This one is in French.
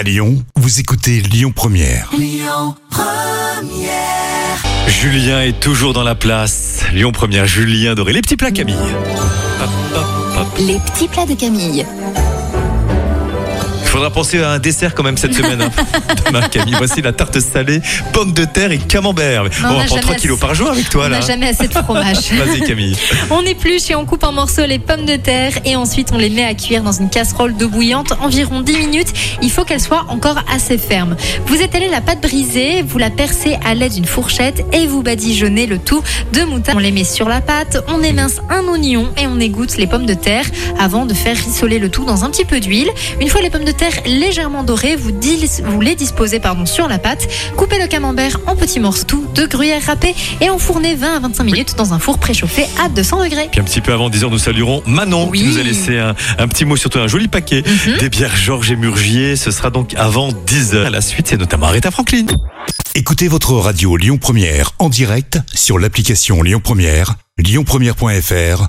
À Lyon, vous écoutez Lyon Première. Julien est toujours dans la place. Lyon Première, Julien Doré. Les petits plats Camille. Hop, hop, hop. Les petits plats de Camille. Il faudra penser à un dessert quand même cette semaine. Hein. Demain, Camille, voici la tarte salée, pommes de terre et camembert. Non, on on va n'a prendre 3 jamais kilos assez- par jour avec toi On là. n'a jamais assez de fromage. Vas-y Camille. On épluche et on coupe en morceaux les pommes de terre et ensuite on les met à cuire dans une casserole d'eau bouillante environ 10 minutes. Il faut qu'elle soit encore assez ferme. Vous étalez la pâte brisée, vous la percez à l'aide d'une fourchette et vous badigeonnez le tout de moutarde. On les met sur la pâte, on émince un oignon et on égoutte les pommes de terre avant de faire rissoler le tout dans un petit peu d'huile. Une fois les pommes de terre légèrement dorées, vous, dis- vous les disposez pardon, sur la pâte. Coupez le camembert en petits morceaux, tout de gruyère râpée et enfournez 20 à 25 minutes dans un four préchauffé à 200 degrés. Puis un petit peu avant 10h, nous saluerons Manon qui Oui. nous a laissé un, un petit mot, surtout un joli paquet Mhm. des bières Georges et Murgier. Ce sera donc avant 10h. À la suite, c'est notamment Aretha Franklin. Écoutez votre radio Lyon Première en direct sur l'application Lyon Première, lyonpremière.fr